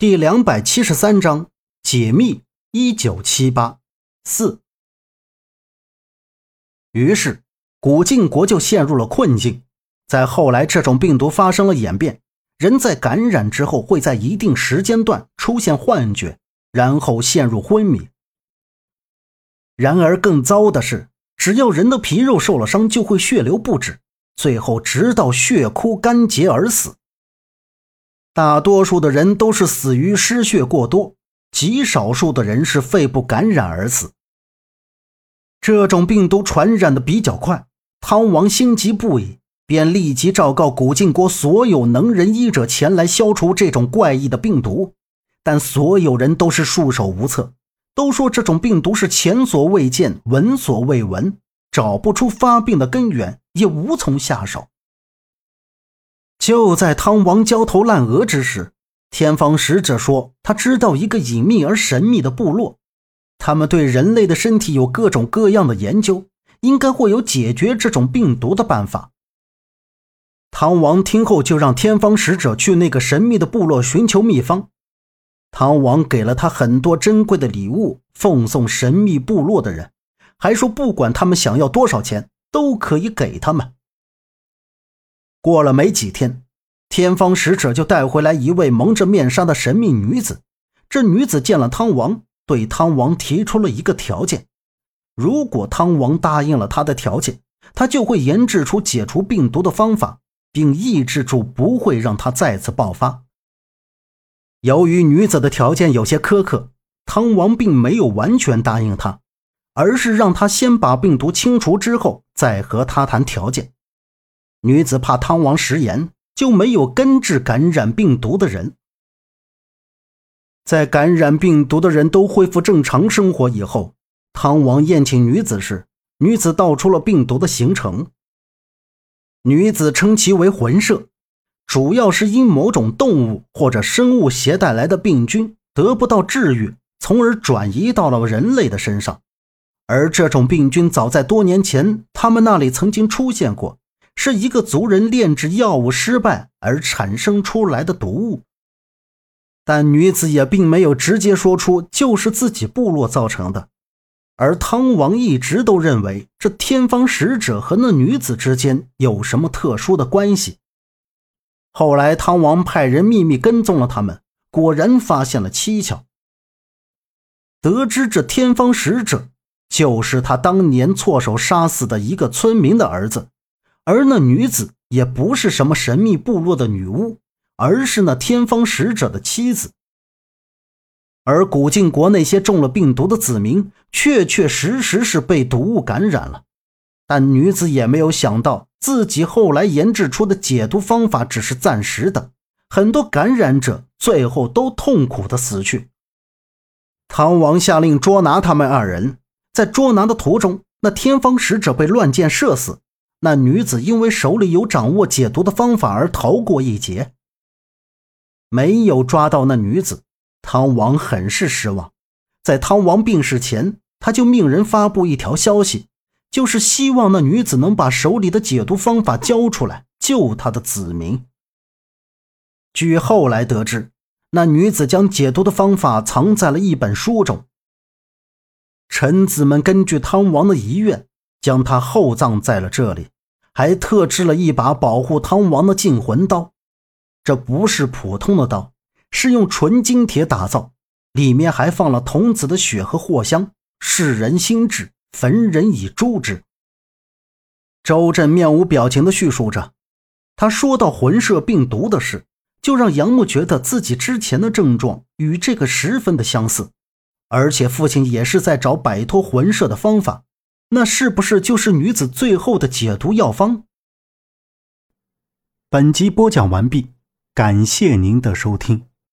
第两百七十三章解密一九七八四。于是古晋国就陷入了困境。在后来，这种病毒发生了演变，人在感染之后会在一定时间段出现幻觉，然后陷入昏迷。然而更糟的是，只要人的皮肉受了伤，就会血流不止，最后直到血枯干结而死。大多数的人都是死于失血过多，极少数的人是肺部感染而死。这种病毒传染的比较快，汤王心急不已，便立即昭告古晋国所有能人医者前来消除这种怪异的病毒。但所有人都是束手无策，都说这种病毒是前所未见、闻所未闻，找不出发病的根源，也无从下手。就在汤王焦头烂额之时，天方使者说他知道一个隐秘而神秘的部落，他们对人类的身体有各种各样的研究，应该会有解决这种病毒的办法。汤王听后就让天方使者去那个神秘的部落寻求秘方。汤王给了他很多珍贵的礼物，奉送神秘部落的人，还说不管他们想要多少钱，都可以给他们。过了没几天，天方使者就带回来一位蒙着面纱的神秘女子。这女子见了汤王，对汤王提出了一个条件：如果汤王答应了他的条件，他就会研制出解除病毒的方法，并抑制住，不会让他再次爆发。由于女子的条件有些苛刻，汤王并没有完全答应她，而是让她先把病毒清除之后，再和他谈条件。女子怕汤王食言，就没有根治感染病毒的人。在感染病毒的人都恢复正常生活以后，汤王宴请女子时，女子道出了病毒的形成。女子称其为魂摄，主要是因某种动物或者生物携带来的病菌得不到治愈，从而转移到了人类的身上。而这种病菌早在多年前，他们那里曾经出现过。是一个族人炼制药物失败而产生出来的毒物，但女子也并没有直接说出就是自己部落造成的，而汤王一直都认为这天方使者和那女子之间有什么特殊的关系。后来汤王派人秘密跟踪了他们，果然发现了蹊跷，得知这天方使者就是他当年错手杀死的一个村民的儿子。而那女子也不是什么神秘部落的女巫，而是那天方使者的妻子。而古晋国那些中了病毒的子民，确确实实是被毒物感染了。但女子也没有想到，自己后来研制出的解毒方法只是暂时的，很多感染者最后都痛苦的死去。唐王下令捉拿他们二人，在捉拿的途中，那天方使者被乱箭射死。那女子因为手里有掌握解毒的方法而逃过一劫。没有抓到那女子，汤王很是失望。在汤王病逝前，他就命人发布一条消息，就是希望那女子能把手里的解毒方法交出来，救他的子民。据后来得知，那女子将解毒的方法藏在了一本书中。臣子们根据汤王的遗愿。将他厚葬在了这里，还特制了一把保护汤王的禁魂刀。这不是普通的刀，是用纯金铁打造，里面还放了童子的血和藿香。世人心智，焚人以诛之。周震面无表情地叙述着，他说到魂射病毒的事，就让杨木觉得自己之前的症状与这个十分的相似，而且父亲也是在找摆脱魂射的方法。那是不是就是女子最后的解毒药方？本集播讲完毕，感谢您的收听。